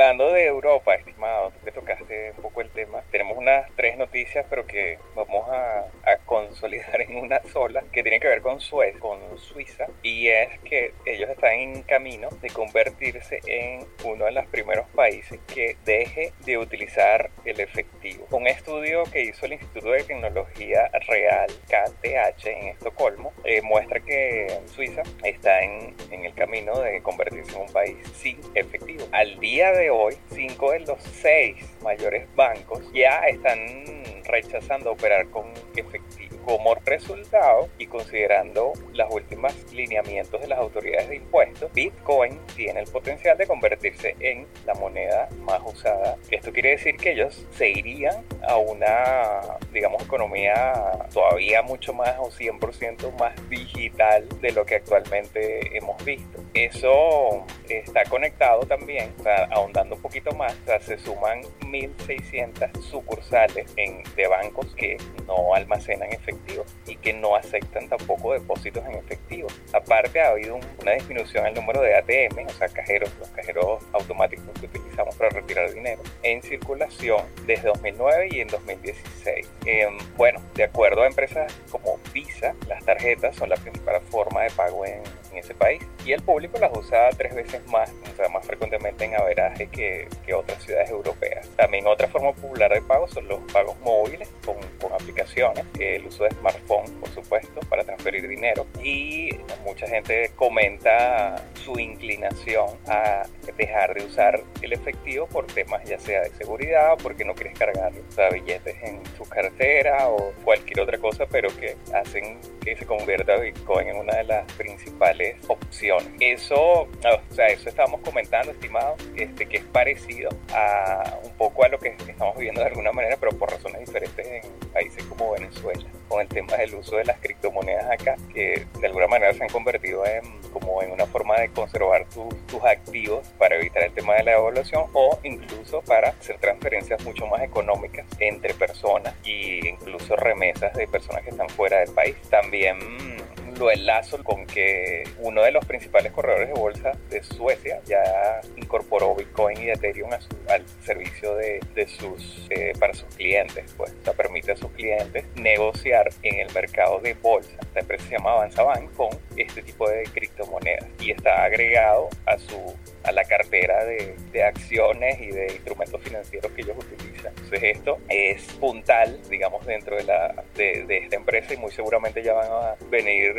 hablando de Europa, estimado, tú que tocaste un poco el tema, tenemos unas tres noticias, pero que vamos a, consolidar en una sola, que tiene que ver con Suecia, con Suiza, y es que ellos están en camino de convertirse en uno de los primeros países que deje de utilizar el efectivo. Un estudio que hizo el Instituto de Tecnología Real, KTH, en Estocolmo, eh, muestra que Suiza está en, en el camino de convertirse en un país sin efectivo. Al día de hoy, cinco de los seis mayores bancos ya están rechazando operar con efectivo. Como resultado, y considerando los últimos lineamientos de las autoridades de impuestos, Bitcoin tiene el potencial de convertirse en la moneda más usada. Esto quiere decir que ellos se irían a una, digamos, economía todavía mucho más o 100% más digital de lo que actualmente hemos visto. Eso está conectado también, o sea, ahondando un poquito más, o sea, se suman 1.600 sucursales en, de bancos que no almacenan efectivo y que no aceptan tampoco depósitos en efectivo. Aparte ha habido una disminución en el número de ATM, o sea, cajeros, los cajeros automáticos que utilizamos para retirar dinero, en circulación desde 2009 y en 2016. Em, bueno, de acuerdo a empresas como Visa, las tarjetas son la principal forma de pago en, en ese país y el público las usa tres veces más, o sea, más frecuentemente en averaje que, que otras ciudades europeas. También otra forma popular de pago son los pagos móviles con, con aplicaciones, el uso de smartphone, por supuesto, para transferir dinero y mucha gente comenta su inclinación a dejar de usar el efectivo por temas ya sea de seguridad o porque no quieres cargar o billetes en su cartera o cualquier otra cosa, pero que hacen que se convierta Bitcoin en una de las principales opciones. Eso, o sea, eso estábamos comentando, estimado, este, que es parecido a un poco a lo que estamos viviendo de alguna manera, pero por razones diferentes en países como Venezuela, con el tema del uso de las criptomonedas acá, que de alguna manera se han convertido en como en una forma de conservar tus activos para evitar el tema de la devaluación o incluso para hacer transferencias mucho más económicas entre personas e incluso remesas de personas que están fuera del país. También lo enlazo con que uno de los principales corredores de bolsa de Suecia ya incorporó Bitcoin y Ethereum al servicio de, sus eh, para sus clientes, pues o sea, permite a sus clientes negociar en el mercado de bolsa. Esta empresa se llama Avanzabank con este tipo de criptomonedas y está agregado a su a la cartera de, de acciones y de instrumentos financieros que ellos utilizan. Entonces esto es puntal, digamos, dentro de, la, de, de esta empresa y muy seguramente ya van a venir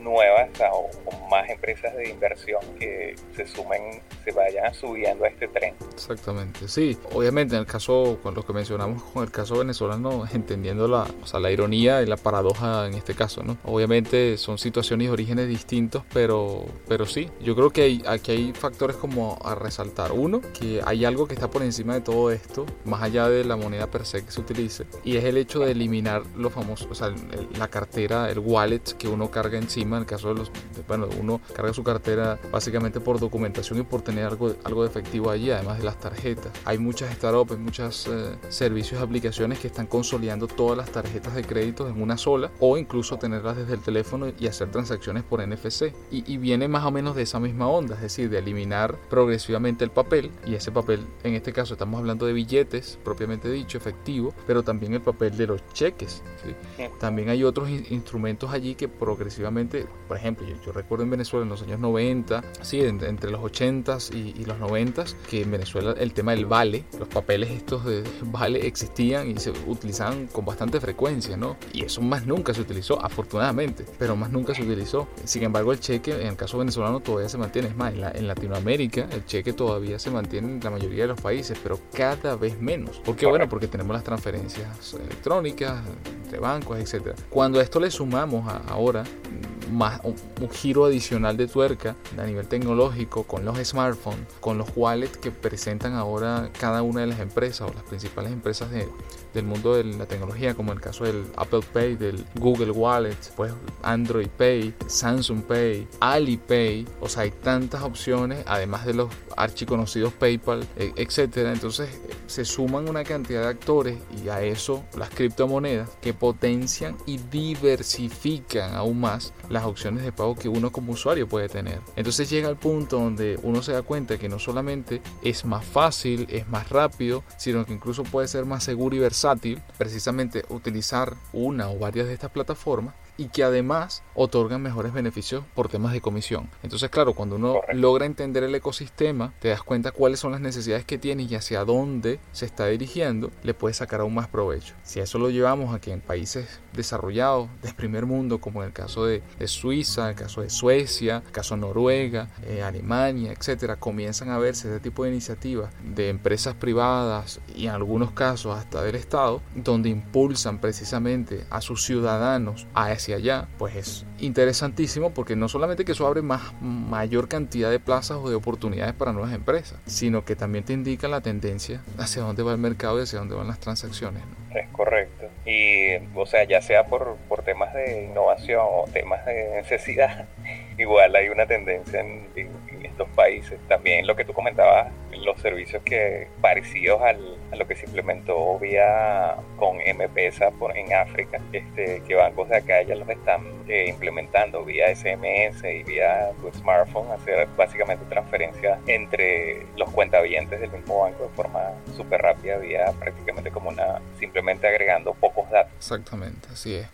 nuevas o, más empresas de inversión que se sumen, se vayan subiendo a este tren. Exactamente, sí. Obviamente en el caso, con lo que mencionamos con el caso venezolano, entendiendo la, o sea, la ironía y la paradoja en este caso, ¿no? Obviamente son situaciones y orígenes distintos, pero, pero sí, yo creo que hay, aquí hay factores como a resaltar. Uno, que hay algo que está por encima de todo esto, más allá de la moneda per se que se utilice, y es el hecho de eliminar los famosos, o sea, la cartera, el wallet que uno carga encima, en el caso de los, bueno, uno carga su cartera básicamente por documentación y por tener algo, algo de efectivo allí, además de las tarjetas. Hay muchas startups, muchos eh, servicios, aplicaciones que están consolidando todas las tarjetas de crédito en una sola o incluso tenerlas desde el teléfono y hacer transacciones por NFC. Y viene más o menos de esa misma onda, es decir, de eliminar progresivamente el papel y ese papel, en este caso estamos hablando de billetes propiamente dicho, efectivo, pero también el papel de los cheques. También hay otros instrumentos allí que progresivamente por ejemplo, yo, recuerdo en Venezuela en los años 90, sí, entre, los 80s y, los 90s, que en Venezuela el tema del vale, los papeles estos de vale existían y se utilizaban con bastante frecuencia, ¿no? Y eso más nunca se utilizó, afortunadamente, pero más nunca se utilizó. Sin embargo, el cheque, en el caso venezolano, todavía se mantiene. Es más, en, en Latinoamérica, el cheque todavía se mantiene en la mayoría de los países, pero cada vez menos. ¿Por qué? Bueno, porque tenemos las transferencias electrónicas entre bancos, etcétera. Cuando a esto le sumamos ahora más un, giro adicional de tuerca a nivel tecnológico con los smartphones, con los wallets que presentan ahora cada una de las empresas o las principales empresas de, del mundo de la tecnología, como el caso del Apple Pay, del Google Wallet, pues Android Pay, Samsung Pay, Alipay, o sea, hay tantas opciones, además de los archiconocidos PayPal, e, etcétera. Entonces se suman una cantidad de actores y a eso las criptomonedas que potencian y diversifican aún más las opciones de pago que uno como usuario puede tener. Entonces llega el punto donde uno se da cuenta que no solamente es más fácil, es más rápido, sino que incluso puede ser más seguro y versátil precisamente utilizar una o varias de estas plataformas y que además otorgan mejores beneficios por temas de comisión. Entonces, claro, cuando uno logra entender el ecosistema, te das cuenta cuáles son las necesidades que tiene y hacia dónde se está dirigiendo, le puedes sacar aún más provecho. Si eso lo llevamos a que en países desarrollados del primer mundo, como en el caso de, Suiza, el caso de Suecia, el caso de Noruega, eh, Alemania, etcétera, comienzan a verse este tipo de iniciativas de empresas privadas y en algunos casos hasta del Estado, donde impulsan precisamente a sus ciudadanos a hacia allá, pues es interesantísimo porque no solamente que eso abre más, mayor cantidad de plazas o de oportunidades para nuevas empresas, sino que también te indica la tendencia hacia dónde va el mercado y hacia dónde van las transacciones. Es correcto. Y, o sea, ya sea por, por temas de innovación o temas de necesidad, igual hay una tendencia en, estos países. También lo que tú comentabas, servicios que parecidos al, a lo que se implementó vía con M-Pesa por, en África, este, que bancos de acá ya los están eh, implementando vía SMS y vía tu smartphone, hacer básicamente transferencias entre los cuentavientes del mismo banco de forma súper rápida, vía prácticamente como una, simplemente agregando pocos datos. Exactamente, así es.